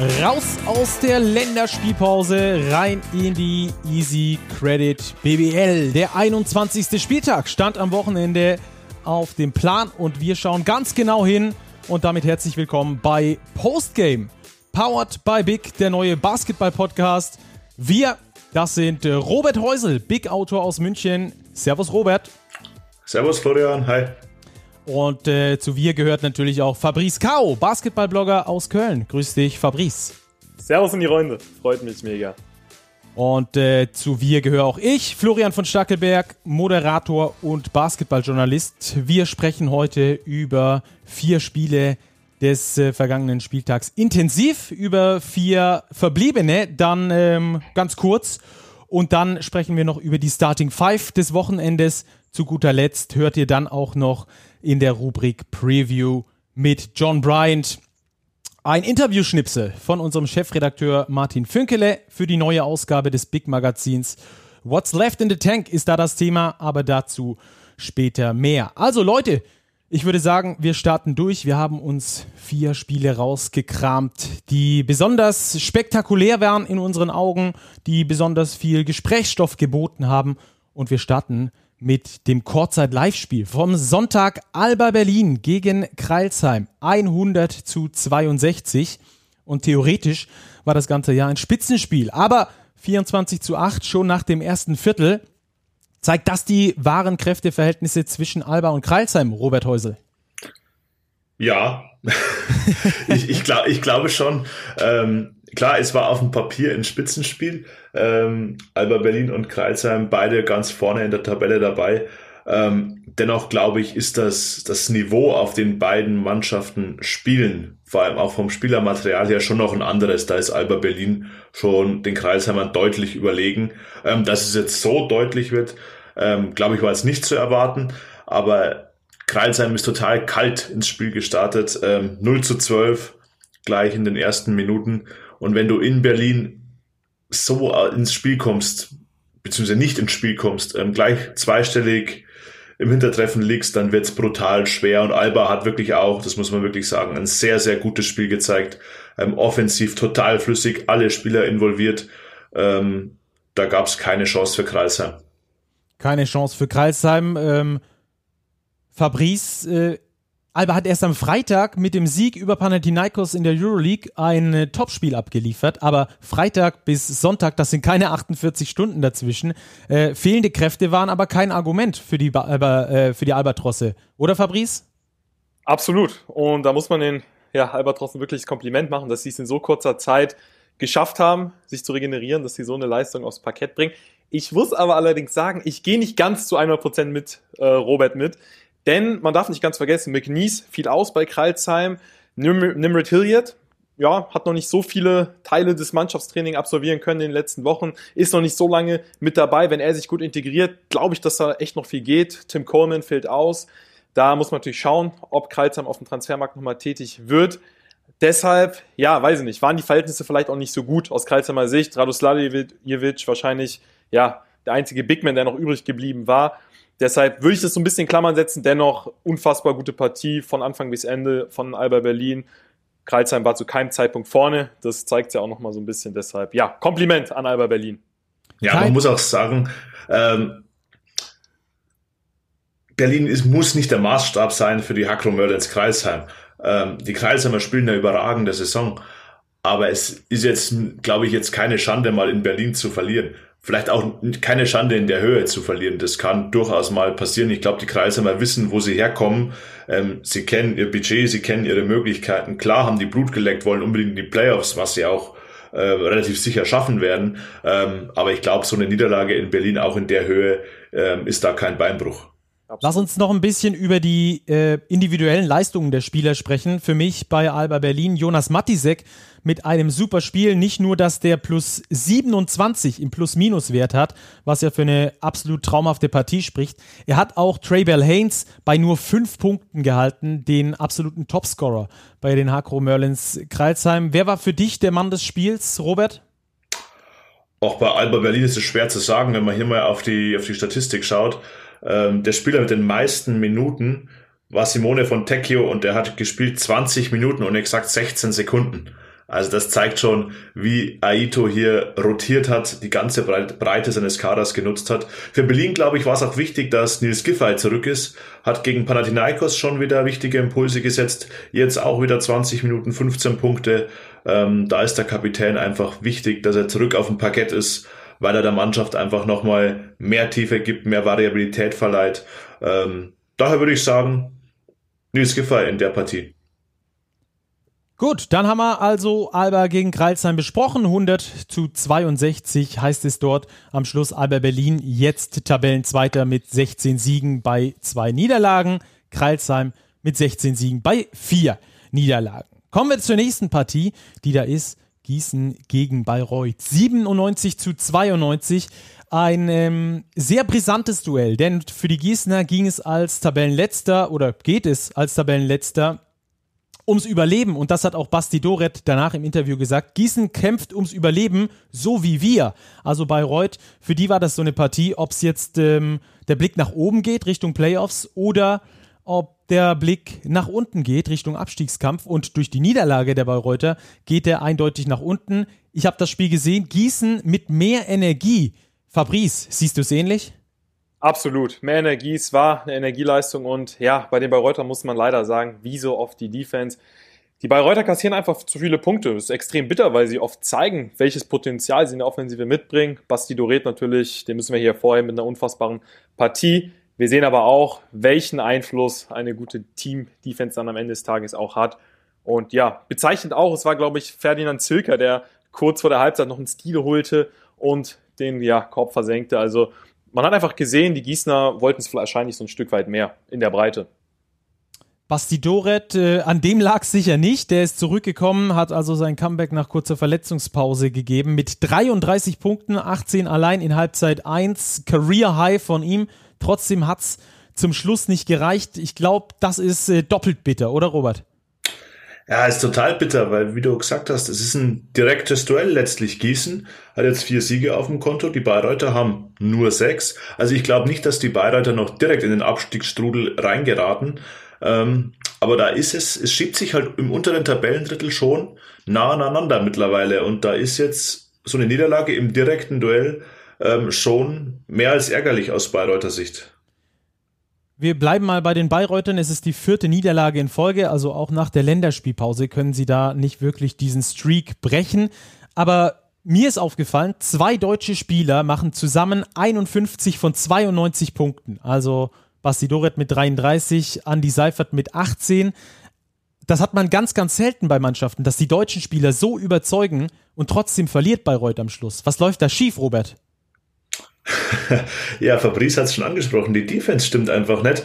Raus aus der Länderspielpause, rein in die Easy Credit BBL. Der 21. Spieltag stand am Wochenende auf dem Plan und wir schauen ganz genau hin und damit herzlich willkommen bei Postgame. Powered by Big, der neue Basketball-Podcast. Wir, das sind Robert Häusel, Big-Autor aus München. Servus Robert. Servus Florian, hi. Und äh, zu wir gehört natürlich auch Fabrice Kao, Basketballblogger aus Köln. Grüß dich, Fabrice. Servus in die Runde. Freut mich mega. Und äh, zu wir gehöre auch ich, Florian von Stackelberg, Moderator und Basketballjournalist. Wir sprechen heute über vier Spiele des äh, vergangenen Spieltags intensiv, über vier verbliebene, dann ähm, ganz kurz. Und dann sprechen wir noch über die Starting Five des Wochenendes. Zu guter Letzt hört ihr dann auch noch in der Rubrik Preview mit John Bryant. Ein Interviewschnipsel von unserem Chefredakteur Martin Fünkele für die neue Ausgabe des Big Magazins. What's Left in the Tank ist da das Thema, aber dazu später mehr. Also Leute, ich würde sagen, wir starten durch. Wir haben uns vier Spiele rausgekramt, die besonders spektakulär waren in unseren Augen, die besonders viel Gesprächsstoff geboten haben. Und wir starten mit dem Kurzzeit-Live-Spiel vom Sonntag Alba Berlin gegen Kreilsheim 100 zu 62 und theoretisch war das ganze Jahr ein Spitzenspiel, aber 24 zu 8 schon nach dem ersten Viertel zeigt das die wahren Kräfteverhältnisse zwischen Alba und Kreilsheim, Robert Häusel. Ja, ich, ich, glaub, ich glaube schon. Ähm, klar, es war auf dem Papier ein Spitzenspiel. Ähm, Alba Berlin und Kreilsheim beide ganz vorne in der Tabelle dabei. Ähm, dennoch glaube ich, ist das, das Niveau auf den beiden Mannschaften spielen, vor allem auch vom Spielermaterial her, schon noch ein anderes. Da ist Alba Berlin schon den Kreisheimern deutlich überlegen. Ähm, dass es jetzt so deutlich wird, ähm, glaube ich, war es nicht zu erwarten. Aber Kreilsheim ist total kalt ins Spiel gestartet. Ähm, 0 zu 12 gleich in den ersten Minuten. Und wenn du in Berlin so ins Spiel kommst, beziehungsweise nicht ins Spiel kommst, ähm, gleich zweistellig im Hintertreffen liegst, dann wird's brutal schwer. Und Alba hat wirklich auch, das muss man wirklich sagen, ein sehr, sehr gutes Spiel gezeigt. Ähm, offensiv total flüssig, alle Spieler involviert. Ähm, da gab's keine Chance für Kreisheim. Keine Chance für Kreisheim. Ähm, Fabrice, äh, Alba hat erst am Freitag mit dem Sieg über Panathinaikos in der Euroleague ein äh, Topspiel abgeliefert, aber Freitag bis Sonntag, das sind keine 48 Stunden dazwischen. Äh, fehlende Kräfte waren aber kein Argument für die, Alba, äh, für die Albatrosse, oder Fabrice? Absolut. Und da muss man den ja, Albatrossen wirklich Kompliment machen, dass sie es in so kurzer Zeit geschafft haben, sich zu regenerieren, dass sie so eine Leistung aufs Parkett bringen. Ich muss aber allerdings sagen, ich gehe nicht ganz zu 100% mit äh, Robert mit. Denn man darf nicht ganz vergessen, McNeese fiel aus bei Kralsheim. Nimrit Hilliard, ja, hat noch nicht so viele Teile des Mannschaftstraining absolvieren können in den letzten Wochen, ist noch nicht so lange mit dabei. Wenn er sich gut integriert, glaube ich, dass da echt noch viel geht. Tim Coleman fällt aus. Da muss man natürlich schauen, ob Kreilsheim auf dem Transfermarkt nochmal tätig wird. Deshalb, ja, weiß ich nicht, waren die Verhältnisse vielleicht auch nicht so gut aus Kreilsheimer Sicht. Radoslavjevic wahrscheinlich, ja, der einzige Bigman, der noch übrig geblieben war. Deshalb würde ich das so ein bisschen in Klammern setzen. Dennoch unfassbar gute Partie von Anfang bis Ende von Alba Berlin. Kreilsheim war zu keinem Zeitpunkt vorne. Das zeigt ja auch nochmal so ein bisschen. Deshalb, ja, Kompliment an Alba Berlin. Ja, man muss auch sagen, ähm, Berlin ist, muss nicht der Maßstab sein für die Hakro Merlins Kreisheim. Ähm, die Kreisheimer spielen eine überragende Saison. Aber es ist jetzt, glaube ich, jetzt keine Schande, mal in Berlin zu verlieren vielleicht auch keine Schande in der Höhe zu verlieren. Das kann durchaus mal passieren. Ich glaube, die Kreisheimer wissen, wo sie herkommen. Ähm, sie kennen ihr Budget, sie kennen ihre Möglichkeiten. Klar haben die Blut geleckt, wollen unbedingt die Playoffs, was sie auch äh, relativ sicher schaffen werden. Ähm, aber ich glaube, so eine Niederlage in Berlin auch in der Höhe ähm, ist da kein Beinbruch. Absolut. Lass uns noch ein bisschen über die äh, individuellen Leistungen der Spieler sprechen. Für mich bei Alba Berlin Jonas Matisek mit einem super Spiel. Nicht nur, dass der plus 27 im Plus-Minus-Wert hat, was ja für eine absolut traumhafte Partie spricht. Er hat auch Trey Bell Haynes bei nur fünf Punkten gehalten, den absoluten Topscorer bei den Hakro Merlins Kreilsheim. Wer war für dich der Mann des Spiels, Robert? Auch bei Alba Berlin ist es schwer zu sagen, wenn man hier mal auf die, auf die Statistik schaut. Ähm, der Spieler mit den meisten Minuten war Simone von Tecchio und der hat gespielt 20 Minuten und exakt 16 Sekunden. Also das zeigt schon, wie Aito hier rotiert hat, die ganze Breite seines Kaders genutzt hat. Für Berlin, glaube ich, war es auch wichtig, dass Nils Giffey zurück ist, hat gegen Panathinaikos schon wieder wichtige Impulse gesetzt, jetzt auch wieder 20 Minuten 15 Punkte. Ähm, da ist der Kapitän einfach wichtig, dass er zurück auf dem Parkett ist, weil er der Mannschaft einfach nochmal mehr Tiefe gibt, mehr Variabilität verleiht. Ähm, daher würde ich sagen, Nils Giffey in der Partie. Gut, dann haben wir also Alba gegen Kreilsheim besprochen. 100 zu 62 heißt es dort am Schluss. Alba Berlin jetzt Tabellenzweiter mit 16 Siegen bei zwei Niederlagen. Kreilsheim mit 16 Siegen bei vier Niederlagen. Kommen wir zur nächsten Partie, die da ist. Gießen gegen Bayreuth. 97 zu 92. Ein ähm, sehr brisantes Duell, denn für die Gießener ging es als Tabellenletzter oder geht es als Tabellenletzter ums Überleben. Und das hat auch Basti Doret danach im Interview gesagt. Gießen kämpft ums Überleben, so wie wir. Also Bayreuth, für die war das so eine Partie, ob es jetzt ähm, der Blick nach oben geht, Richtung Playoffs, oder ob der Blick nach unten geht, Richtung Abstiegskampf. Und durch die Niederlage der Bayreuther geht er eindeutig nach unten. Ich habe das Spiel gesehen. Gießen mit mehr Energie. Fabrice, siehst du es ähnlich? Absolut. Mehr Energie, es war eine Energieleistung und ja, bei den Bayreuther muss man leider sagen, wie so oft die Defense. Die Bayreuther kassieren einfach zu viele Punkte. Das ist extrem bitter, weil sie oft zeigen, welches Potenzial sie in der Offensive mitbringen. Basti Doret natürlich, den müssen wir hier vorher mit einer unfassbaren Partie. Wir sehen aber auch, welchen Einfluss eine gute Team-Defense dann am Ende des Tages auch hat. Und ja, bezeichnend auch, es war, glaube ich, Ferdinand Zilker, der kurz vor der Halbzeit noch einen Stil holte und den ja, Korb versenkte. Also man hat einfach gesehen, die Gießner wollten es wahrscheinlich so ein Stück weit mehr in der Breite. Basti Doret, äh, an dem lag es sicher nicht. Der ist zurückgekommen, hat also sein Comeback nach kurzer Verletzungspause gegeben mit 33 Punkten, 18 allein in Halbzeit 1. Career High von ihm. Trotzdem hat es zum Schluss nicht gereicht. Ich glaube, das ist äh, doppelt bitter, oder Robert? Ja, ist total bitter, weil wie du gesagt hast, es ist ein direktes Duell letztlich. Gießen hat jetzt vier Siege auf dem Konto, die Bayreuther haben nur sechs. Also ich glaube nicht, dass die Bayreuther noch direkt in den Abstiegsstrudel reingeraten. Ähm, aber da ist es, es schiebt sich halt im unteren Tabellendrittel schon nah aneinander mittlerweile. Und da ist jetzt so eine Niederlage im direkten Duell ähm, schon mehr als ärgerlich aus Bayreuther Sicht. Wir bleiben mal bei den Bayreutern. Es ist die vierte Niederlage in Folge, also auch nach der Länderspielpause können sie da nicht wirklich diesen Streak brechen. Aber mir ist aufgefallen, zwei deutsche Spieler machen zusammen 51 von 92 Punkten. Also Basti Doret mit 33, Andy Seifert mit 18. Das hat man ganz, ganz selten bei Mannschaften, dass die deutschen Spieler so überzeugen und trotzdem verliert Bayreuth am Schluss. Was läuft da schief, Robert? ja, Fabrice hat es schon angesprochen, die Defense stimmt einfach nicht.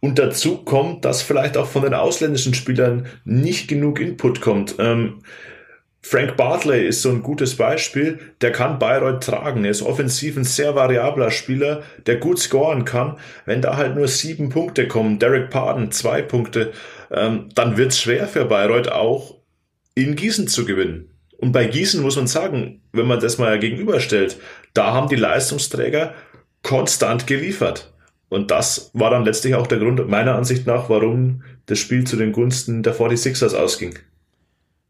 Und dazu kommt, dass vielleicht auch von den ausländischen Spielern nicht genug Input kommt. Ähm, Frank Bartley ist so ein gutes Beispiel. Der kann Bayreuth tragen. Er ist offensiv ein sehr variabler Spieler, der gut scoren kann. Wenn da halt nur sieben Punkte kommen, Derek Parden zwei Punkte, ähm, dann wird's schwer für Bayreuth auch in Gießen zu gewinnen. Und bei Gießen muss man sagen, wenn man das mal gegenüberstellt, da haben die Leistungsträger konstant geliefert. Und das war dann letztlich auch der Grund, meiner Ansicht nach, warum das Spiel zu den Gunsten der 46ers ausging.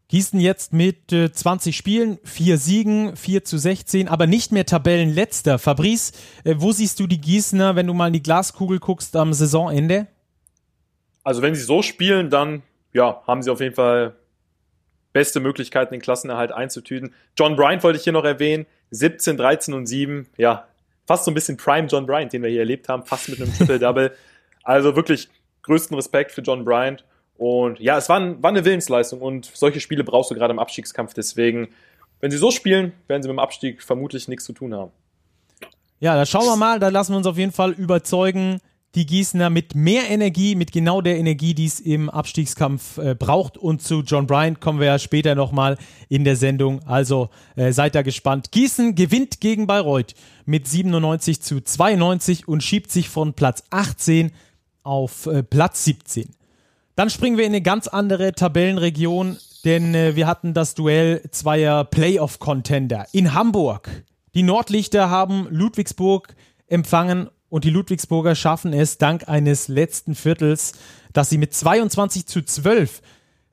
Gießen jetzt mit äh, 20 Spielen, 4 Siegen, 4 zu 16, aber nicht mehr Tabellenletzter. Fabrice, äh, wo siehst du die Gießener, wenn du mal in die Glaskugel guckst am Saisonende? Also wenn sie so spielen, dann ja, haben sie auf jeden Fall beste Möglichkeiten, den Klassenerhalt einzutüten. John Bryant wollte ich hier noch erwähnen. 17, 13 und 7. Ja, fast so ein bisschen Prime John Bryant, den wir hier erlebt haben, fast mit einem Triple-Double. also wirklich größten Respekt für John Bryant. Und ja, es war, ein, war eine Willensleistung und solche Spiele brauchst du gerade im Abstiegskampf. Deswegen, wenn sie so spielen, werden sie mit dem Abstieg vermutlich nichts zu tun haben. Ja, da schauen wir mal, da lassen wir uns auf jeden Fall überzeugen die Gießener mit mehr Energie, mit genau der Energie, die es im Abstiegskampf äh, braucht. Und zu John Bryant kommen wir ja später nochmal in der Sendung. Also äh, seid da gespannt. Gießen gewinnt gegen Bayreuth mit 97 zu 92 und schiebt sich von Platz 18 auf äh, Platz 17. Dann springen wir in eine ganz andere Tabellenregion, denn äh, wir hatten das Duell zweier Playoff-Contender in Hamburg. Die Nordlichter haben Ludwigsburg empfangen und die Ludwigsburger schaffen es dank eines letzten Viertels, dass sie mit 22 zu 12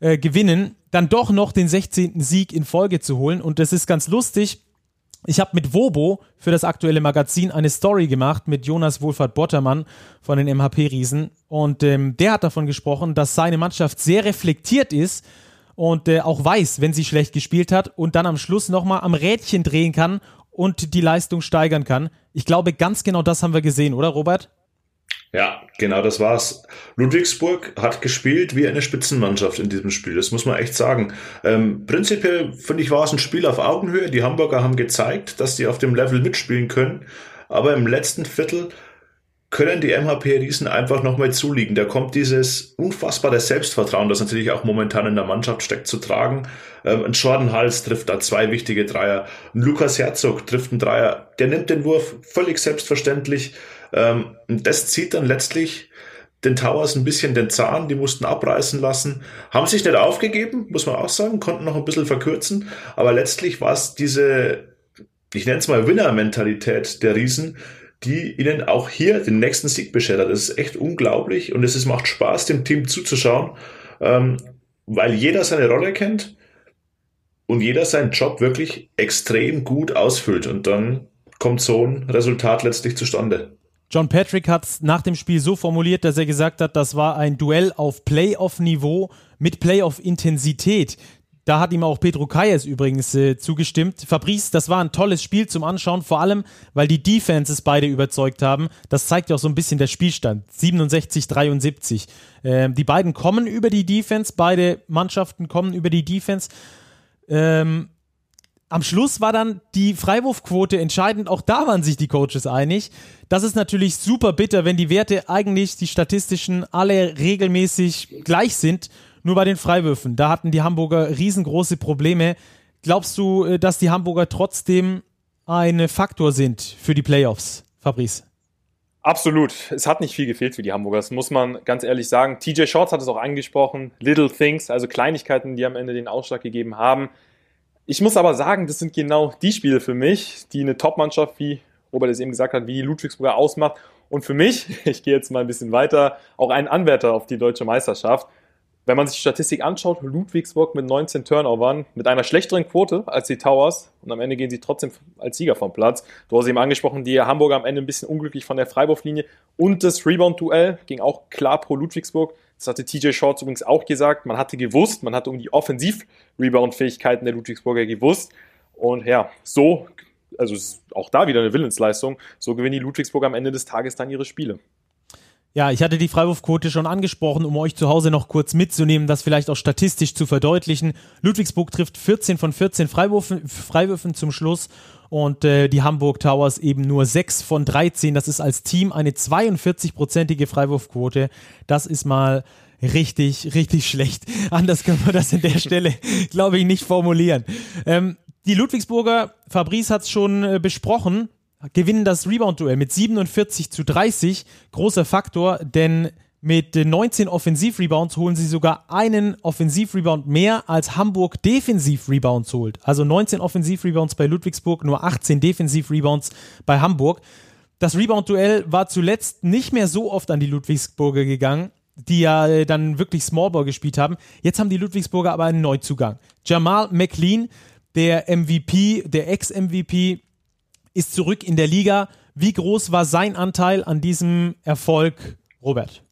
äh, gewinnen, dann doch noch den 16. Sieg in Folge zu holen. Und das ist ganz lustig. Ich habe mit Wobo für das aktuelle Magazin eine Story gemacht mit Jonas Wohlfahrt Bottermann von den MHP-Riesen. Und ähm, der hat davon gesprochen, dass seine Mannschaft sehr reflektiert ist und äh, auch weiß, wenn sie schlecht gespielt hat und dann am Schluss nochmal am Rädchen drehen kann und die Leistung steigern kann. Ich glaube, ganz genau das haben wir gesehen, oder Robert? Ja, genau das war's. Ludwigsburg hat gespielt wie eine Spitzenmannschaft in diesem Spiel. Das muss man echt sagen. Ähm, prinzipiell finde ich, war es ein Spiel auf Augenhöhe. Die Hamburger haben gezeigt, dass sie auf dem Level mitspielen können. Aber im letzten Viertel können die MHP-Riesen einfach nochmal zulegen. Da kommt dieses unfassbare Selbstvertrauen, das natürlich auch momentan in der Mannschaft steckt, zu tragen. Ähm, ein Jordan Hals trifft da zwei wichtige Dreier. Ein Lukas Herzog trifft einen Dreier. Der nimmt den Wurf völlig selbstverständlich. Ähm, und das zieht dann letztlich den Towers ein bisschen den Zahn, die mussten abreißen lassen, haben sich nicht aufgegeben, muss man auch sagen, konnten noch ein bisschen verkürzen, aber letztlich war es diese, ich nenne es mal Winner-Mentalität der Riesen, die ihnen auch hier den nächsten Sieg beschert hat. Das ist echt unglaublich und es ist, macht Spaß, dem Team zuzuschauen, ähm, weil jeder seine Rolle kennt und jeder seinen Job wirklich extrem gut ausfüllt und dann kommt so ein Resultat letztlich zustande. John Patrick hat es nach dem Spiel so formuliert, dass er gesagt hat, das war ein Duell auf Playoff-Niveau mit Playoff-Intensität. Da hat ihm auch Pedro Kayes übrigens äh, zugestimmt. Fabrice, das war ein tolles Spiel zum Anschauen, vor allem, weil die Defenses beide überzeugt haben. Das zeigt ja auch so ein bisschen der Spielstand. 67, 73. Ähm, die beiden kommen über die Defense, beide Mannschaften kommen über die Defense. Ähm, am Schluss war dann die Freiwurfquote entscheidend. Auch da waren sich die Coaches einig. Das ist natürlich super bitter, wenn die Werte eigentlich, die statistischen, alle regelmäßig gleich sind. Nur bei den Freiwürfen. Da hatten die Hamburger riesengroße Probleme. Glaubst du, äh, dass die Hamburger trotzdem ein Faktor sind für die Playoffs, Fabrice? Absolut. Es hat nicht viel gefehlt für die Hamburger. Das muss man ganz ehrlich sagen. TJ Shorts hat es auch angesprochen. Little Things, also Kleinigkeiten, die am Ende den Ausschlag gegeben haben. Ich muss aber sagen, das sind genau die Spiele für mich, die eine Top-Mannschaft, wie Robert es eben gesagt hat, wie die Ludwigsburger ausmacht. Und für mich, ich gehe jetzt mal ein bisschen weiter, auch ein Anwärter auf die deutsche Meisterschaft. Wenn man sich die Statistik anschaut, Ludwigsburg mit 19 Turnovern, mit einer schlechteren Quote als die Towers und am Ende gehen sie trotzdem als Sieger vom Platz. Du hast eben angesprochen, die Hamburger am Ende ein bisschen unglücklich von der Freiwurflinie und das Rebound-Duell ging auch klar pro Ludwigsburg. Das hatte TJ Shorts übrigens auch gesagt. Man hatte gewusst, man hatte um die Offensiv-Rebound-Fähigkeiten der Ludwigsburger gewusst. Und ja, so, also auch da wieder eine Willensleistung, so gewinnen die Ludwigsburger am Ende des Tages dann ihre Spiele. Ja, ich hatte die Freiwurfquote schon angesprochen, um euch zu Hause noch kurz mitzunehmen, das vielleicht auch statistisch zu verdeutlichen. Ludwigsburg trifft 14 von 14 Freiwürfen, Freiwürfen zum Schluss und äh, die Hamburg Towers eben nur 6 von 13. Das ist als Team eine 42-prozentige Freiwurfquote. Das ist mal richtig, richtig schlecht. Anders können wir das in der Stelle, glaube ich, nicht formulieren. Ähm, die Ludwigsburger, Fabrice hat es schon äh, besprochen, gewinnen das Rebound-Duell mit 47 zu 30. Großer Faktor, denn mit 19 Offensiv-Rebounds holen sie sogar einen Offensiv-Rebound mehr als Hamburg Defensiv-Rebounds holt. Also 19 Offensiv-Rebounds bei Ludwigsburg, nur 18 Defensiv-Rebounds bei Hamburg. Das Rebound-Duell war zuletzt nicht mehr so oft an die Ludwigsburger gegangen, die ja äh, dann wirklich Smallball gespielt haben. Jetzt haben die Ludwigsburger aber einen Neuzugang. Jamal McLean, der MVP, der Ex-MVP, ist zurück in der Liga. Wie groß war sein Anteil an diesem Erfolg, Robert?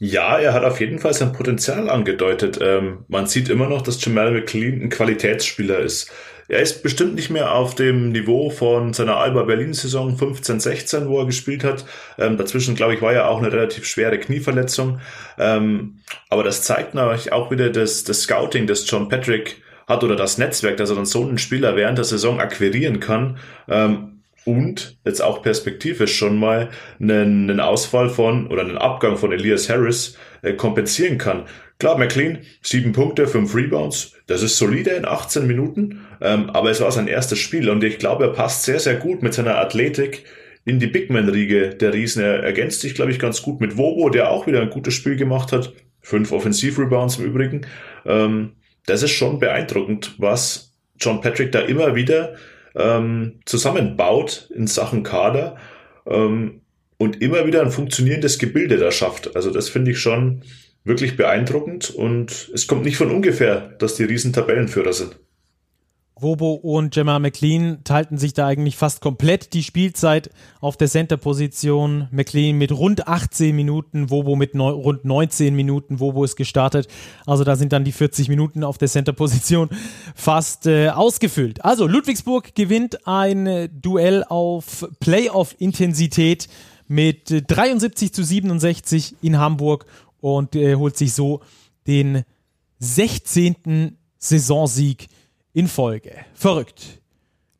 Ja, er hat auf jeden Fall sein Potenzial angedeutet. Ähm, man sieht immer noch, dass Jamal McLean ein Qualitätsspieler ist. Er ist bestimmt nicht mehr auf dem Niveau von seiner Alba Berlin-Saison 15-16, wo er gespielt hat. Ähm, dazwischen, glaube ich, war ja auch eine relativ schwere Knieverletzung. Ähm, aber das zeigt natürlich auch wieder das, das Scouting, das John Patrick hat oder das Netzwerk, dass er dann so einen Spieler während der Saison akquirieren kann. Ähm, und jetzt auch perspektivisch schon mal einen, einen Ausfall von oder einen Abgang von Elias Harris äh, kompensieren kann. Klar, McLean, sieben Punkte, fünf Rebounds, das ist solide in 18 Minuten, ähm, aber es war sein erstes Spiel und ich glaube, er passt sehr, sehr gut mit seiner Athletik in die Bigman-Riege der Riesen. Er ergänzt sich, glaube ich, ganz gut mit Wobo, der auch wieder ein gutes Spiel gemacht hat. Fünf Offensiv-Rebounds im Übrigen. Ähm, das ist schon beeindruckend, was John Patrick da immer wieder ähm, zusammenbaut in Sachen Kader ähm, und immer wieder ein funktionierendes Gebilde da schafft. Also das finde ich schon wirklich beeindruckend und es kommt nicht von ungefähr, dass die riesen Tabellenführer sind. Wobo und Gemma McLean teilten sich da eigentlich fast komplett die Spielzeit auf der Center-Position. McLean mit rund 18 Minuten, Wobo mit neun, rund 19 Minuten. Wobo ist gestartet. Also da sind dann die 40 Minuten auf der Center-Position fast äh, ausgefüllt. Also Ludwigsburg gewinnt ein äh, Duell auf Playoff-Intensität mit äh, 73 zu 67 in Hamburg und äh, holt sich so den 16. Saisonsieg in Folge. Verrückt.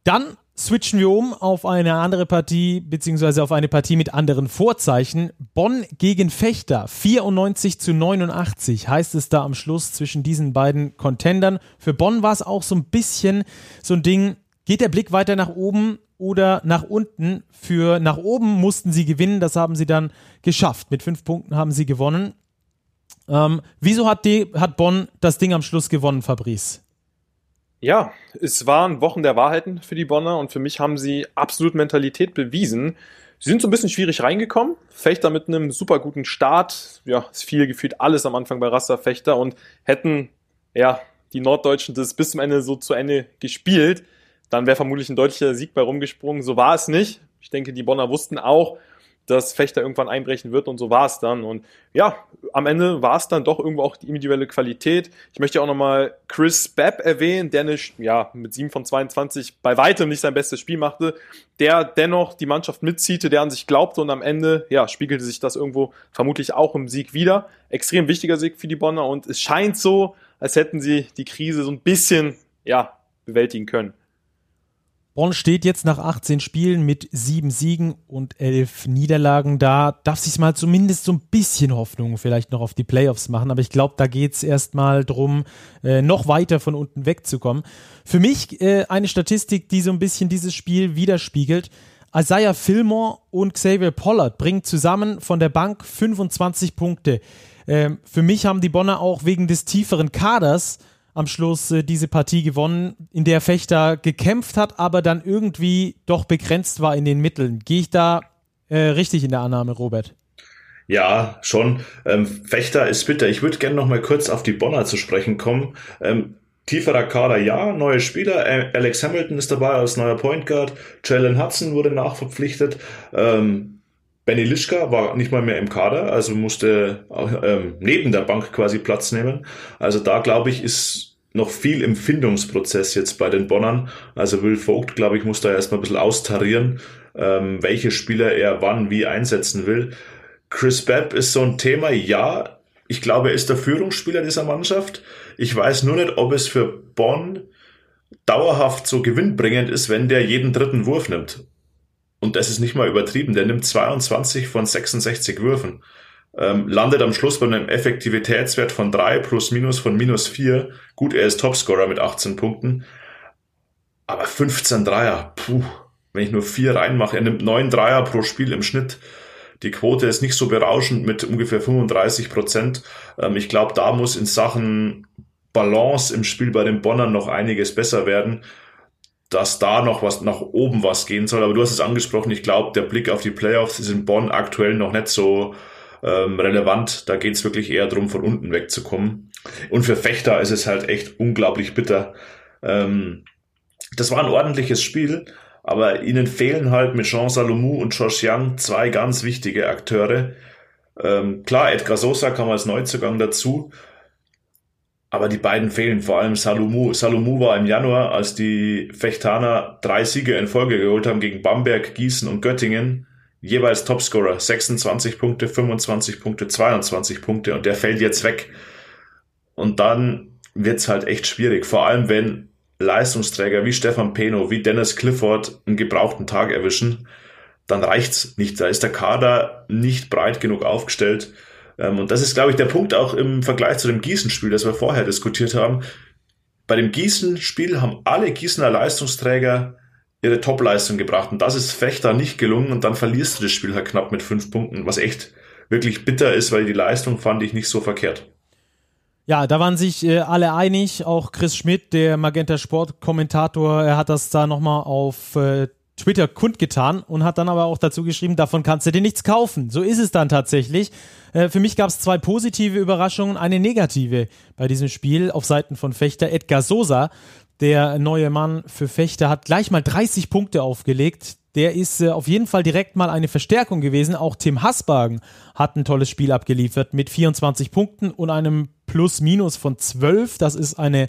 Dann switchen wir um auf eine andere Partie, beziehungsweise auf eine Partie mit anderen Vorzeichen. Bonn gegen Fechter, 94 zu 89 heißt es da am Schluss zwischen diesen beiden Contendern. Für Bonn war es auch so ein bisschen so ein Ding, geht der Blick weiter nach oben oder nach unten? Für nach oben mussten sie gewinnen, das haben sie dann geschafft. Mit fünf Punkten haben sie gewonnen. Ähm, wieso hat, die, hat Bonn das Ding am Schluss gewonnen, Fabrice? Ja, es waren Wochen der Wahrheiten für die Bonner und für mich haben sie absolut Mentalität bewiesen. Sie sind so ein bisschen schwierig reingekommen. Fechter mit einem super guten Start. Ja, es fiel gefühlt alles am Anfang bei Rasta Fechter und hätten, ja, die Norddeutschen das bis zum Ende so zu Ende gespielt, dann wäre vermutlich ein deutlicher Sieg bei rumgesprungen. So war es nicht. Ich denke, die Bonner wussten auch, dass Fechter irgendwann einbrechen wird und so war es dann. Und ja, am Ende war es dann doch irgendwo auch die individuelle Qualität. Ich möchte auch nochmal Chris Babb erwähnen, der nicht, ja, mit 7 von 22 bei weitem nicht sein bestes Spiel machte, der dennoch die Mannschaft mitziehte, der an sich glaubte und am Ende, ja, spiegelte sich das irgendwo vermutlich auch im Sieg wieder. Extrem wichtiger Sieg für die Bonner und es scheint so, als hätten sie die Krise so ein bisschen, ja, bewältigen können. Bonn steht jetzt nach 18 Spielen mit sieben Siegen und elf Niederlagen da. Darf sich mal zumindest so ein bisschen Hoffnung vielleicht noch auf die Playoffs machen. Aber ich glaube, da geht es erstmal drum, äh, noch weiter von unten wegzukommen. Für mich äh, eine Statistik, die so ein bisschen dieses Spiel widerspiegelt. Isaiah Fillmore und Xavier Pollard bringen zusammen von der Bank 25 Punkte. Ähm, für mich haben die Bonner auch wegen des tieferen Kaders am Schluss äh, diese Partie gewonnen, in der Fechter gekämpft hat, aber dann irgendwie doch begrenzt war in den Mitteln. Gehe ich da äh, richtig in der Annahme, Robert? Ja, schon. Ähm, Fechter ist bitter. Ich würde gerne noch mal kurz auf die Bonner zu sprechen kommen. Ähm, tieferer Kader, ja, neue Spieler. Alex Hamilton ist dabei als neuer Point Guard. Jalen Hudson wurde nachverpflichtet. Ähm, Benny Lischka war nicht mal mehr im Kader, also musste ähm, neben der Bank quasi Platz nehmen. Also da glaube ich, ist noch viel im Findungsprozess jetzt bei den Bonnern. Also Will Vogt, glaube ich, muss da erstmal ein bisschen austarieren, ähm, welche Spieler er wann wie einsetzen will. Chris Babb ist so ein Thema, ja, ich glaube, er ist der Führungsspieler dieser Mannschaft. Ich weiß nur nicht, ob es für Bonn dauerhaft so gewinnbringend ist, wenn der jeden dritten Wurf nimmt. Und das ist nicht mal übertrieben. Der nimmt 22 von 66 Würfen ähm, landet am Schluss bei einem Effektivitätswert von drei plus minus von minus vier. Gut, er ist Topscorer mit 18 Punkten. Aber 15 Dreier, puh, wenn ich nur vier reinmache, er nimmt neun Dreier pro Spiel im Schnitt. Die Quote ist nicht so berauschend mit ungefähr 35 Prozent. Ähm, ich glaube, da muss in Sachen Balance im Spiel bei den Bonnern noch einiges besser werden, dass da noch was nach oben was gehen soll. Aber du hast es angesprochen, ich glaube, der Blick auf die Playoffs ist in Bonn aktuell noch nicht so ähm, relevant. Da geht es wirklich eher darum, von unten wegzukommen. Und für Fechter ist es halt echt unglaublich bitter. Ähm, das war ein ordentliches Spiel, aber ihnen fehlen halt mit Jean Salomou und Josh Young zwei ganz wichtige Akteure. Ähm, klar, Edgar Sosa kam als Neuzugang dazu, aber die beiden fehlen, vor allem Salomou. Salomou war im Januar, als die Fechtaner drei Siege in Folge geholt haben gegen Bamberg, Gießen und Göttingen, jeweils Topscorer, 26 Punkte, 25 Punkte, 22 Punkte und der fällt jetzt weg. Und dann wird's halt echt schwierig, vor allem wenn Leistungsträger wie Stefan Peno, wie Dennis Clifford einen gebrauchten Tag erwischen, dann reicht's nicht. Da ist der Kader nicht breit genug aufgestellt. Ähm, und das ist, glaube ich, der Punkt auch im Vergleich zu dem Gießen-Spiel, das wir vorher diskutiert haben. Bei dem Gießen-Spiel haben alle Gießener Leistungsträger ihre Topleistung gebracht. Und das ist Fechter nicht gelungen und dann verlierst du das Spiel halt knapp mit fünf Punkten, was echt wirklich bitter ist, weil die Leistung fand ich nicht so verkehrt. Ja, da waren sich äh, alle einig, auch Chris Schmidt, der Magenta Sport Kommentator, er hat das da nochmal auf äh, Twitter kundgetan und hat dann aber auch dazu geschrieben, davon kannst du dir nichts kaufen. So ist es dann tatsächlich. Äh, für mich gab es zwei positive Überraschungen, eine negative bei diesem Spiel auf Seiten von Fechter. Edgar Sosa, der neue Mann für Fechter, hat gleich mal 30 Punkte aufgelegt. Der ist äh, auf jeden Fall direkt mal eine Verstärkung gewesen. Auch Tim Hasbagen hat ein tolles Spiel abgeliefert mit 24 Punkten und einem Plus-Minus von 12. Das ist eine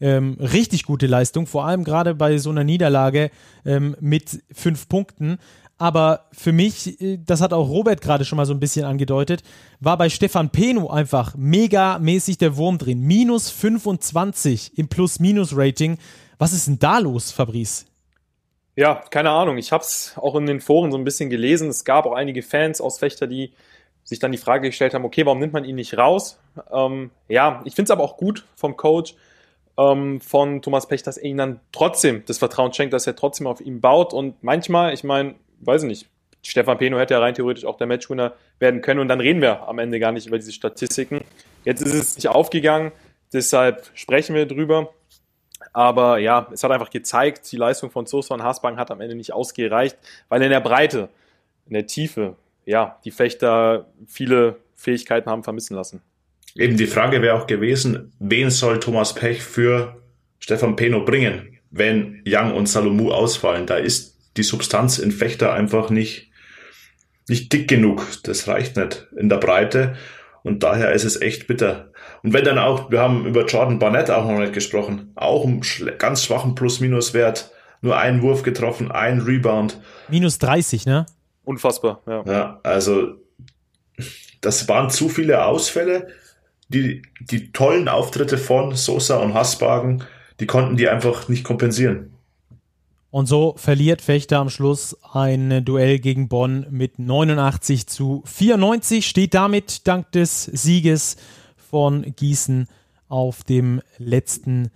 ähm, richtig gute Leistung, vor allem gerade bei so einer Niederlage ähm, mit fünf Punkten. Aber für mich, äh, das hat auch Robert gerade schon mal so ein bisschen angedeutet, war bei Stefan Peno einfach mega-mäßig der Wurm drin. Minus 25 im Plus-Minus-Rating. Was ist denn da los, Fabrice? Ja, keine Ahnung. Ich habe es auch in den Foren so ein bisschen gelesen. Es gab auch einige Fans aus Fechter, die sich dann die Frage gestellt haben, okay, warum nimmt man ihn nicht raus? Ähm, ja, ich finde es aber auch gut vom Coach, ähm, von Thomas Pech, dass er ihm dann trotzdem das Vertrauen schenkt, dass er trotzdem auf ihn baut. Und manchmal, ich meine, weiß ich nicht, Stefan Peno hätte ja rein theoretisch auch der Matchwinner werden können und dann reden wir am Ende gar nicht über diese Statistiken. Jetzt ist es nicht aufgegangen, deshalb sprechen wir drüber. Aber ja, es hat einfach gezeigt, die Leistung von Sosa und Haasbang hat am Ende nicht ausgereicht, weil in der Breite, in der Tiefe, ja, die Fechter viele Fähigkeiten haben vermissen lassen. Eben die Frage wäre auch gewesen, wen soll Thomas Pech für Stefan Peno bringen, wenn Young und Salomu ausfallen? Da ist die Substanz in Fechter einfach nicht, nicht dick genug. Das reicht nicht in der Breite. Und daher ist es echt bitter. Und wenn dann auch, wir haben über Jordan Barnett auch noch nicht gesprochen, auch einen ganz schwachen Plus-Minus-Wert, nur einen Wurf getroffen, ein Rebound. Minus 30, ne? Unfassbar, ja. Ja, also das waren zu viele Ausfälle die, die tollen Auftritte von Sosa und Hassbagen, die konnten die einfach nicht kompensieren. Und so verliert Fechter am Schluss ein Duell gegen Bonn mit 89 zu 94, steht damit dank des Sieges von Gießen auf dem letzten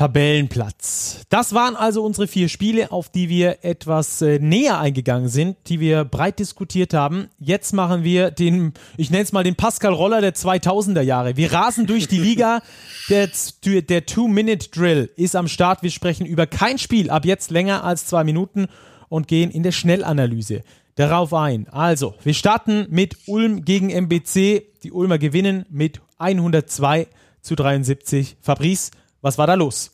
Tabellenplatz. Das waren also unsere vier Spiele, auf die wir etwas äh, näher eingegangen sind, die wir breit diskutiert haben. Jetzt machen wir den, ich nenne es mal den Pascal Roller der 2000er Jahre. Wir rasen durch die Liga. Der, der Two-Minute-Drill ist am Start. Wir sprechen über kein Spiel ab jetzt länger als zwei Minuten und gehen in der Schnellanalyse darauf ein. Also, wir starten mit Ulm gegen MBC. Die Ulmer gewinnen mit 102 zu 73. Fabrice, was war da los?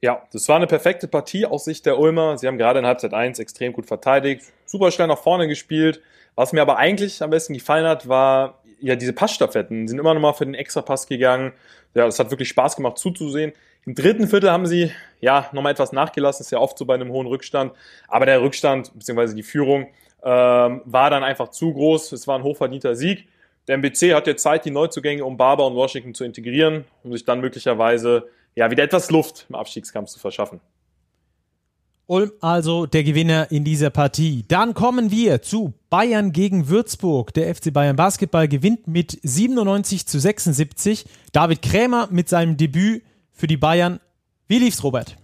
Ja, das war eine perfekte Partie aus Sicht der Ulmer. Sie haben gerade in Halbzeit 1 extrem gut verteidigt, super schnell nach vorne gespielt. Was mir aber eigentlich am besten gefallen hat, war ja diese Passstaffetten. Sie sind immer noch mal für den Extrapass gegangen. Ja, es hat wirklich Spaß gemacht zuzusehen. Im dritten Viertel haben sie ja nochmal etwas nachgelassen, ist ja oft so bei einem hohen Rückstand. Aber der Rückstand bzw. die Führung ähm, war dann einfach zu groß. Es war ein hochverdienter Sieg. Der MBC hat jetzt Zeit, die Neuzugänge um Barber und Washington zu integrieren, um sich dann möglicherweise ja, wieder etwas Luft im Abstiegskampf zu verschaffen. Ulm also der Gewinner in dieser Partie. Dann kommen wir zu Bayern gegen Würzburg. Der FC Bayern Basketball gewinnt mit 97 zu 76. David Krämer mit seinem Debüt für die Bayern. Wie lief's, Robert?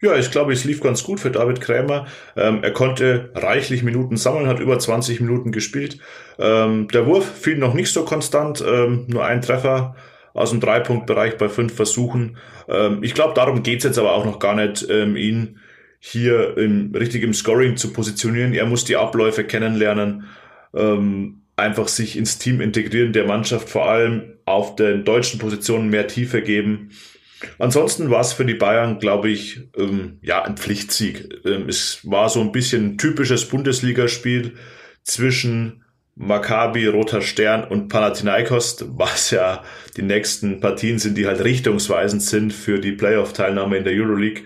Ja, ich glaube, es lief ganz gut für David Krämer. Ähm, er konnte reichlich Minuten sammeln, hat über 20 Minuten gespielt. Ähm, der Wurf fiel noch nicht so konstant, ähm, nur ein Treffer aus dem Dreipunktbereich bei fünf Versuchen. Ähm, ich glaube, darum geht's jetzt aber auch noch gar nicht, ähm, ihn hier im, richtig im Scoring zu positionieren. Er muss die Abläufe kennenlernen, ähm, einfach sich ins Team integrieren, der Mannschaft vor allem auf den deutschen Positionen mehr Tiefe geben. Ansonsten war es für die Bayern, glaube ich, ähm, ja, ein Pflichtsieg. Ähm, es war so ein bisschen ein typisches Bundesligaspiel zwischen Maccabi, Roter Stern und Panathinaikos, was ja die nächsten Partien sind, die halt richtungsweisend sind für die Playoff-Teilnahme in der Euroleague.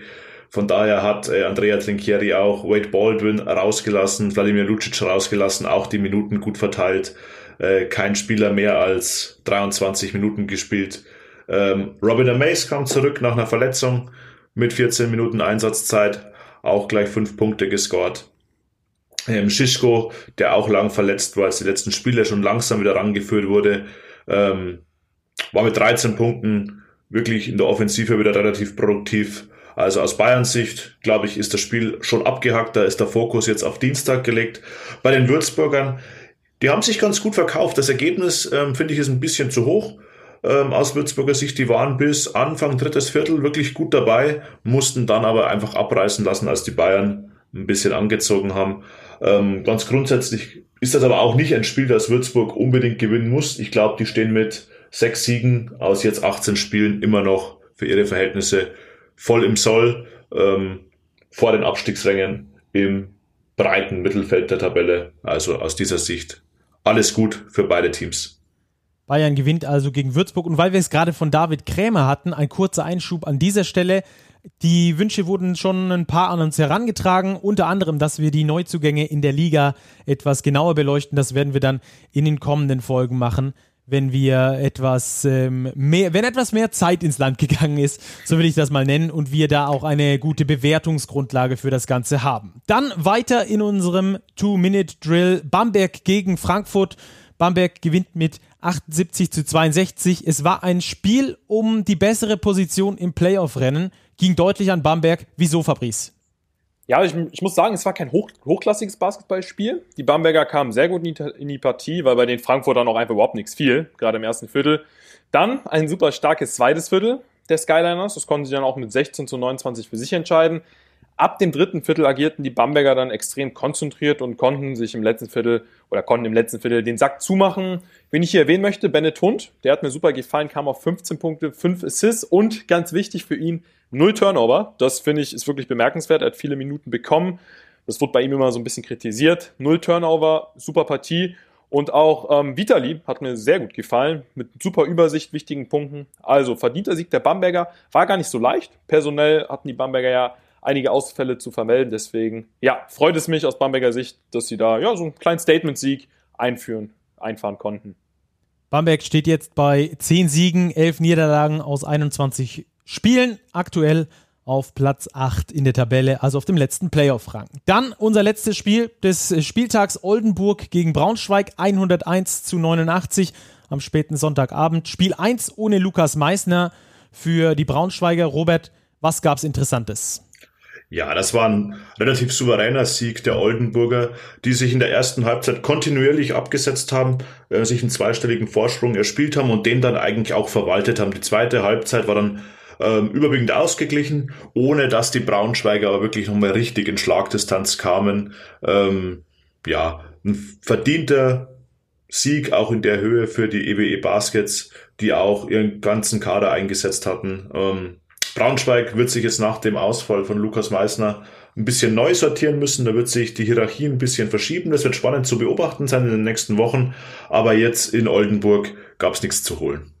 Von daher hat äh, Andrea Trinchieri auch Wade Baldwin rausgelassen, Wladimir Lucic rausgelassen, auch die Minuten gut verteilt. Äh, kein Spieler mehr als 23 Minuten gespielt. Ähm, Robin Amaze kam zurück nach einer Verletzung mit 14 Minuten Einsatzzeit, auch gleich fünf Punkte gescored. Ähm, Schischko, der auch lang verletzt war, als die letzten Spiele schon langsam wieder rangeführt wurde, ähm, war mit 13 Punkten wirklich in der Offensive wieder relativ produktiv. Also aus Bayerns Sicht, glaube ich, ist das Spiel schon abgehackt. Da ist der Fokus jetzt auf Dienstag gelegt. Bei den Würzburgern, die haben sich ganz gut verkauft. Das Ergebnis, ähm, finde ich, ist ein bisschen zu hoch. Ähm, aus Würzburger Sicht, die waren bis Anfang drittes Viertel wirklich gut dabei, mussten dann aber einfach abreißen lassen, als die Bayern ein bisschen angezogen haben. Ähm, ganz grundsätzlich ist das aber auch nicht ein Spiel, das Würzburg unbedingt gewinnen muss. Ich glaube, die stehen mit sechs Siegen aus jetzt 18 Spielen immer noch für ihre Verhältnisse voll im Soll ähm, vor den Abstiegsrängen im breiten Mittelfeld der Tabelle. Also aus dieser Sicht alles gut für beide Teams. Bayern gewinnt also gegen Würzburg. Und weil wir es gerade von David Krämer hatten, ein kurzer Einschub an dieser Stelle. Die Wünsche wurden schon ein paar an uns herangetragen, unter anderem, dass wir die Neuzugänge in der Liga etwas genauer beleuchten. Das werden wir dann in den kommenden Folgen machen, wenn wir etwas ähm, mehr, wenn etwas mehr Zeit ins Land gegangen ist, so will ich das mal nennen, und wir da auch eine gute Bewertungsgrundlage für das Ganze haben. Dann weiter in unserem Two-Minute-Drill Bamberg gegen Frankfurt. Bamberg gewinnt mit 78 zu 62. Es war ein Spiel um die bessere Position im Playoff-Rennen, ging deutlich an Bamberg. Wieso, Fabrice? Ja, ich, ich, muss sagen, es war kein hoch, hochklassiges Basketballspiel. Die Bamberger kamen sehr gut in die, in die Partie, weil bei den Frankfurtern auch einfach überhaupt nichts fiel, gerade im ersten Viertel. Dann ein super starkes zweites Viertel der Skyliners. Das konnten sie dann auch mit 16 zu 29 für sich entscheiden. Ab dem dritten Viertel agierten die Bamberger dann extrem konzentriert und konnten sich im letzten Viertel oder konnten im letzten Viertel den Sack zumachen. Wen ich hier erwähnen möchte, Bennett Hund, der hat mir super gefallen, kam auf 15 Punkte, 5 Assists und ganz wichtig für ihn, 0 Turnover. Das finde ich ist wirklich bemerkenswert. Er hat viele Minuten bekommen. Das wurde bei ihm immer so ein bisschen kritisiert. 0 Turnover, super Partie. Und auch ähm, Vitali hat mir sehr gut gefallen, mit super Übersicht, wichtigen Punkten. Also verdienter Sieg der Bamberger war gar nicht so leicht. Personell hatten die Bamberger ja einige Ausfälle zu vermelden. Deswegen, ja, freut es mich aus Bamberger Sicht, dass sie da ja so einen kleinen Statement-Sieg einführen, einfahren konnten. Bamberg steht jetzt bei 10 Siegen, 11 Niederlagen aus 21 Spielen, aktuell auf Platz 8 in der Tabelle, also auf dem letzten Playoff-Rang. Dann unser letztes Spiel des Spieltags Oldenburg gegen Braunschweig, 101 zu 89 am späten Sonntagabend. Spiel 1 ohne Lukas Meissner für die Braunschweiger. Robert, was gab's Interessantes? Ja, das war ein relativ souveräner Sieg der Oldenburger, die sich in der ersten Halbzeit kontinuierlich abgesetzt haben, äh, sich einen zweistelligen Vorsprung erspielt haben und den dann eigentlich auch verwaltet haben. Die zweite Halbzeit war dann ähm, überwiegend ausgeglichen, ohne dass die Braunschweiger aber wirklich nochmal richtig in Schlagdistanz kamen. Ähm, ja, ein verdienter Sieg auch in der Höhe für die EWE e Baskets, die auch ihren ganzen Kader eingesetzt hatten. Ähm, Braunschweig wird sich jetzt nach dem Ausfall von Lukas Meissner ein bisschen neu sortieren müssen. Da wird sich die Hierarchie ein bisschen verschieben. Das wird spannend zu beobachten sein in den nächsten Wochen. Aber jetzt in Oldenburg gab es nichts zu holen.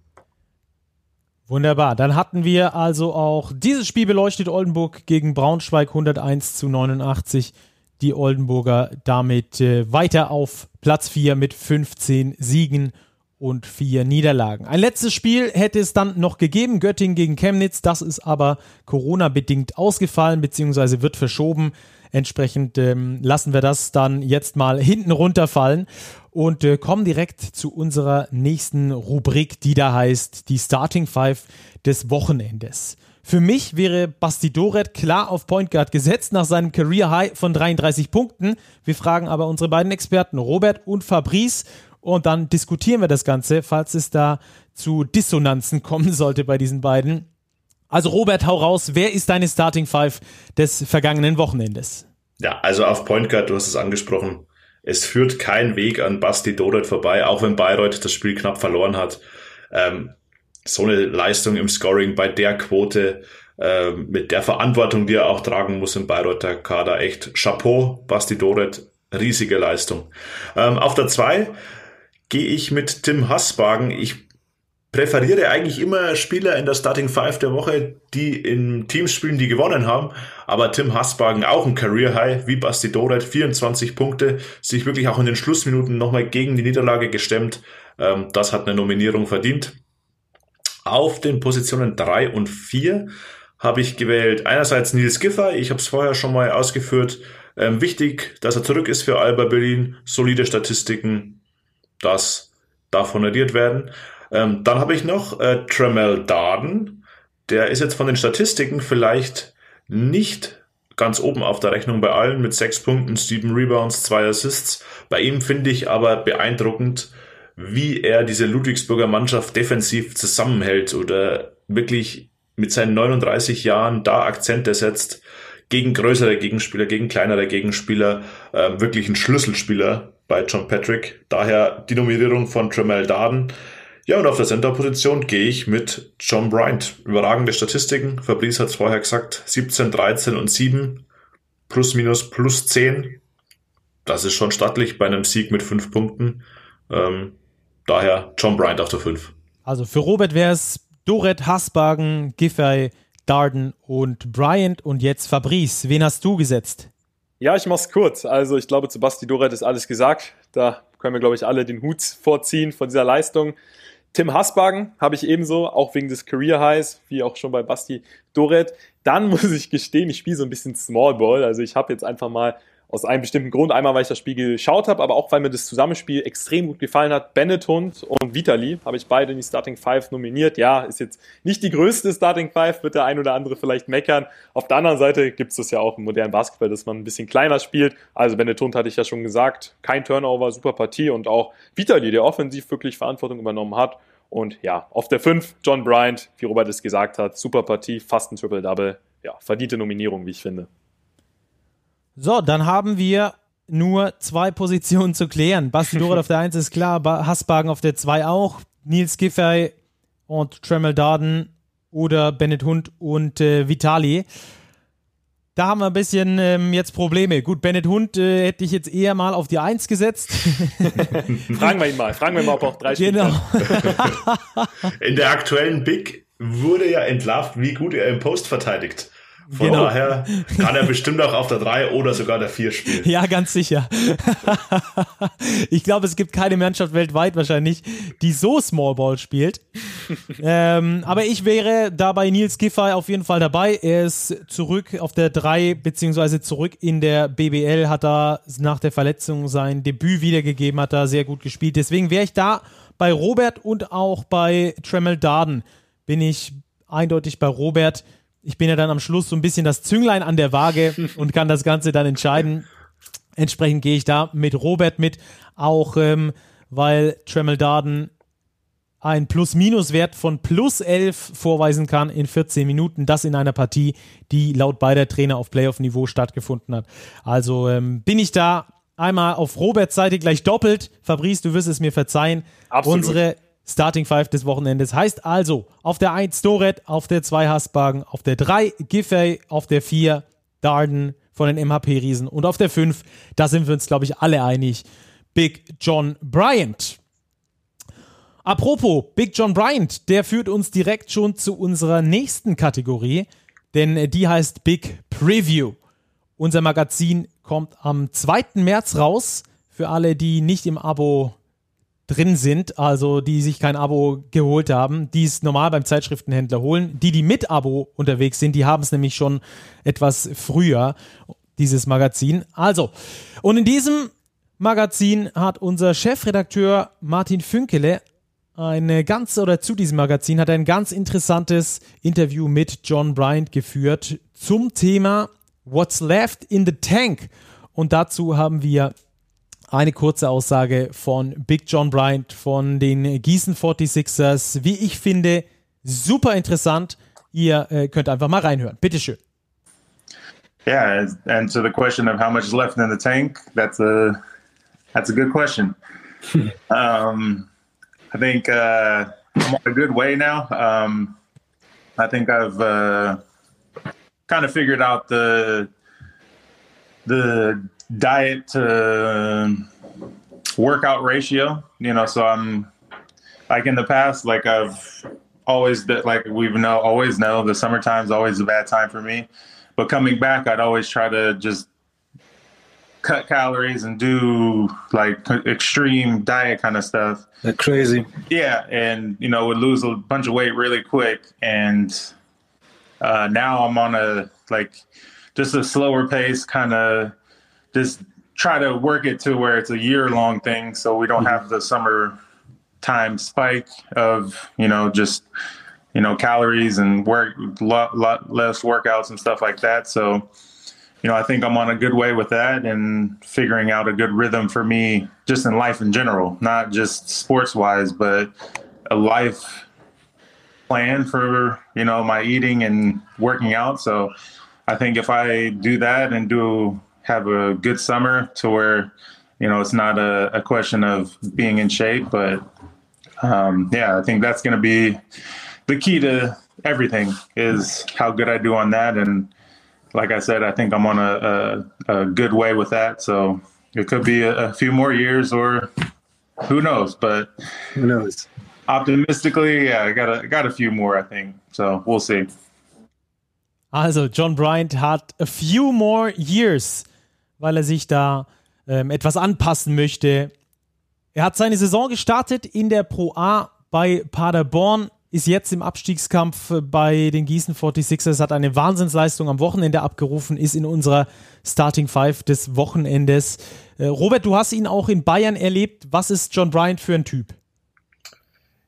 Wunderbar. Dann hatten wir also auch dieses Spiel beleuchtet. Oldenburg gegen Braunschweig 101 zu 89. Die Oldenburger damit äh, weiter auf Platz 4 mit 15 Siegen und vier Niederlagen. Ein letztes Spiel hätte es dann noch gegeben, Göttingen gegen Chemnitz. Das ist aber Corona-bedingt ausgefallen bzw. wird verschoben. Entsprechend ähm, lassen wir das dann jetzt mal hinten runterfallen und äh, kommen direkt zu unserer nächsten Rubrik, die da heißt die Starting Five des Wochenendes. Für mich wäre Basti Doret klar auf Point Guard gesetzt nach seinem Career High von 33 Punkten. Wir fragen aber unsere beiden Experten Robert und Fabrice und dann diskutieren wir das Ganze, falls es da zu Dissonanzen kommen sollte bei diesen beiden. Also Robert, hau raus, wer ist deine Starting Five des vergangenen Wochenendes? Ja, also auf Point Guard, du hast es angesprochen. Es führt kein Weg an Basti Doret vorbei, auch wenn Bayreuth das Spiel knapp verloren hat. Ähm, so eine Leistung im Scoring bei der Quote, ähm, mit der Verantwortung, die er auch tragen muss im Bayreuther Kader, echt Chapeau, Basti Doret, riesige Leistung. Ähm, auf der 2 gehe ich mit Tim Hassbagen. Ich präferiere eigentlich immer Spieler in der Starting Five der Woche, die in Teams spielen, die gewonnen haben. Aber Tim Hassbagen auch ein Career High, wie Basti Doret, 24 Punkte, sich wirklich auch in den Schlussminuten nochmal gegen die Niederlage gestemmt. Ähm, das hat eine Nominierung verdient. Auf den Positionen drei und vier habe ich gewählt einerseits Nils Giffer, ich habe es vorher schon mal ausgeführt. Ähm, wichtig, dass er zurück ist für Alba Berlin, solide Statistiken, das darf honoriert werden. Ähm, dann habe ich noch äh, Tremel Darden. Der ist jetzt von den Statistiken vielleicht nicht ganz oben auf der Rechnung bei allen mit sechs Punkten, sieben Rebounds, zwei Assists. Bei ihm finde ich aber beeindruckend, wie er diese Ludwigsburger Mannschaft defensiv zusammenhält oder wirklich mit seinen 39 Jahren da Akzente setzt gegen größere Gegenspieler, gegen kleinere Gegenspieler äh, wirklich ein Schlüsselspieler bei John Patrick. Daher die Nominierung von Tremel Darden. Ja, und auf der Center-Position gehe ich mit John Bryant. Überragende Statistiken. Fabrice hat es vorher gesagt. 17, 13 und 7. Plus, minus, plus 10. Das ist schon stattlich bei einem Sieg mit 5 Punkten. Ähm, daher John Bryant auf der 5. Also für Robert wäre es Doret, Hasbagen, Giffey, Darden und Bryant und jetzt Fabrice. Wen hast du gesetzt? Ja, ich mach's kurz. Also ich glaube, zu Basti Doret ist alles gesagt. Da können wir, glaube ich, alle den Hut vorziehen von dieser Leistung. Tim Hasbagen habe ich ebenso, auch wegen des Career Highs, wie auch schon bei Basti Doret. Dann muss ich gestehen, ich spiele so ein bisschen Small Ball. Also ich habe jetzt einfach mal aus einem bestimmten Grund. Einmal, weil ich das Spiel geschaut habe, aber auch, weil mir das Zusammenspiel extrem gut gefallen hat. Bennett Hund und Vitali habe ich beide in die Starting Five nominiert. Ja, ist jetzt nicht die größte Starting Five, wird der ein oder andere vielleicht meckern. Auf der anderen Seite gibt es das ja auch im modernen Basketball, dass man ein bisschen kleiner spielt. Also Bennett Hund hatte ich ja schon gesagt. Kein Turnover, super Partie und auch Vitali, der offensiv wirklich Verantwortung übernommen hat. Und ja, auf der 5 John Bryant, wie Robert es gesagt hat, super Partie, fast ein Triple-Double. Ja, verdiente Nominierung, wie ich finde. So, dann haben wir nur zwei Positionen zu klären. Basti Doret auf der 1 ist klar, Hassbagen auf der 2 auch, Nils Giffey und Tremel Darden oder Bennett Hund und äh, Vitali. Da haben wir ein bisschen ähm, jetzt Probleme. Gut, Bennett Hund äh, hätte ich jetzt eher mal auf die 1 gesetzt. fragen wir ihn mal. Fragen wir mal, ob er auch drei Genau. In der aktuellen Big wurde ja entlarvt, wie gut er im Post verteidigt. Von genau. daher kann er bestimmt auch auf der 3 oder sogar der 4 spielen. Ja, ganz sicher. ich glaube, es gibt keine Mannschaft weltweit wahrscheinlich, die so Small Ball spielt. ähm, aber ich wäre da bei Nils Giffey auf jeden Fall dabei. Er ist zurück auf der 3, beziehungsweise zurück in der BBL, hat da nach der Verletzung sein Debüt wiedergegeben, hat da sehr gut gespielt. Deswegen wäre ich da bei Robert und auch bei Tremel Darden. Bin ich eindeutig bei Robert ich bin ja dann am Schluss so ein bisschen das Zünglein an der Waage und kann das Ganze dann entscheiden. Entsprechend gehe ich da mit Robert mit, auch ähm, weil Tremel Darden ein Plus-Minus-Wert von plus 11 vorweisen kann in 14 Minuten. Das in einer Partie, die laut beider Trainer auf Playoff-Niveau stattgefunden hat. Also ähm, bin ich da einmal auf Roberts Seite gleich doppelt. Fabrice, du wirst es mir verzeihen. Absolut. Unsere Starting Five des Wochenendes. Heißt also, auf der 1 Doret, auf der 2 Hasbagen, auf der 3 Giffey, auf der 4 Darden von den MHP-Riesen und auf der 5, da sind wir uns, glaube ich, alle einig, Big John Bryant. Apropos, Big John Bryant, der führt uns direkt schon zu unserer nächsten Kategorie, denn die heißt Big Preview. Unser Magazin kommt am 2. März raus. Für alle, die nicht im Abo drin sind, also die sich kein Abo geholt haben, die es normal beim Zeitschriftenhändler holen. Die, die mit Abo unterwegs sind, die haben es nämlich schon etwas früher, dieses Magazin. Also, und in diesem Magazin hat unser Chefredakteur Martin Fünkele eine ganz oder zu diesem Magazin hat ein ganz interessantes Interview mit John Bryant geführt zum Thema What's Left in the Tank. Und dazu haben wir eine kurze Aussage von Big John Bryant von den Gießen 46ers. Wie ich finde, super interessant. Ihr äh, könnt einfach mal reinhören. Bitteschön. Yeah, and to the question of how much is left in the tank, that's a that's a good question. um, I think uh, I'm on a good way now. Um, I think I've uh, kind of figured out the the diet to workout ratio. You know, so I'm like in the past, like I've always like we've know always know the summertime's always a bad time for me. But coming back, I'd always try to just cut calories and do like extreme diet kind of stuff. That crazy. Yeah, and you know would lose a bunch of weight really quick, and uh, now I'm on a like just a slower pace, kind of just try to work it to where it's a year long thing so we don't hmm. have the summer time spike of you know just you know calories and work lot, lot less workouts and stuff like that. So you know i think i'm on a good way with that and figuring out a good rhythm for me just in life in general not just sports wise but a life plan for you know my eating and working out. So I think if I do that and do have a good summer to where, you know, it's not a, a question of being in shape, but um, yeah, I think that's going to be the key to everything is how good I do on that. And like I said, I think I'm on a, a, a good way with that. So it could be a, a, few more years or who knows, but who knows? Optimistically, yeah, I got a, got a few more, I think. So we'll see. Also, John Bryant had a few more years, weil er sich da ähm, etwas anpassen möchte. Er hat seine Saison gestartet in der Pro A bei Paderborn ist jetzt im Abstiegskampf bei den Gießen 46ers, hat eine Wahnsinnsleistung am Wochenende abgerufen, ist in unserer Starting Five des Wochenendes. Äh, Robert, du hast ihn auch in Bayern erlebt. Was ist John Bryant für ein Typ?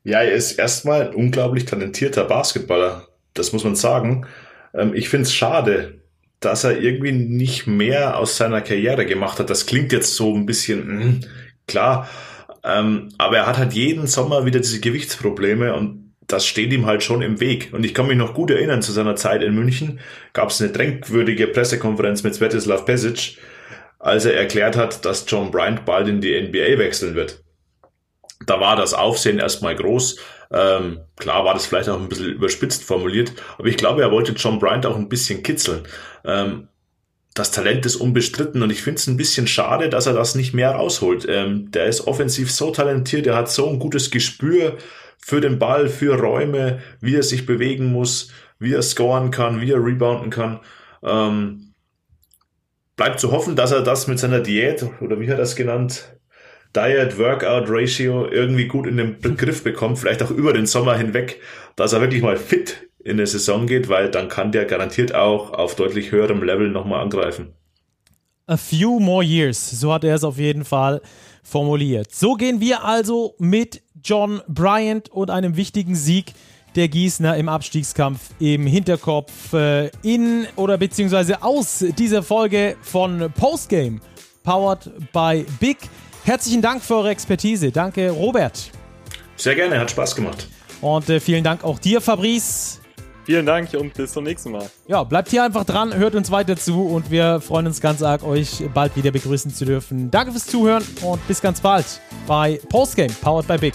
Ja, er ist erstmal ein unglaublich talentierter Basketballer. Das muss man sagen. Ähm, ich finde es schade, dass er irgendwie nicht mehr aus seiner Karriere gemacht hat. Das klingt jetzt so ein bisschen mh, klar, ähm, aber er hat halt jeden Sommer wieder diese Gewichtsprobleme und das steht ihm halt schon im Weg. Und ich kann mich noch gut erinnern, zu seiner Zeit in München gab es eine dränkwürdige Pressekonferenz mit Svetislav Pesic, als er erklärt hat, dass John Bryant bald in die NBA wechseln wird. Da war das Aufsehen erstmal groß. Ähm, klar war das vielleicht auch ein bisschen überspitzt formuliert, aber ich glaube, er wollte John Bryant auch ein bisschen kitzeln. Ähm, das Talent ist unbestritten und ich finde es ein bisschen schade, dass er das nicht mehr rausholt. Ähm, der ist offensiv so talentiert, er hat so ein gutes Gespür für den Ball, für Räume, wie er sich bewegen muss, wie er scoren kann, wie er rebounden kann. Ähm, bleibt zu hoffen, dass er das mit seiner Diät oder wie hat er das genannt, Diet Workout Ratio irgendwie gut in den Griff bekommt, vielleicht auch über den Sommer hinweg, dass er wirklich mal fit in eine Saison geht, weil dann kann der garantiert auch auf deutlich höherem Level nochmal angreifen. A few more years, so hat er es auf jeden Fall formuliert. So gehen wir also mit John Bryant und einem wichtigen Sieg der Gießner im Abstiegskampf im Hinterkopf äh, in oder beziehungsweise aus dieser Folge von Postgame, powered by Big. Herzlichen Dank für eure Expertise. Danke, Robert. Sehr gerne, hat Spaß gemacht. Und äh, vielen Dank auch dir, Fabrice. Vielen Dank und bis zum nächsten Mal. Ja, bleibt hier einfach dran, hört uns weiter zu und wir freuen uns ganz arg, euch bald wieder begrüßen zu dürfen. Danke fürs Zuhören und bis ganz bald bei Postgame, powered by Big.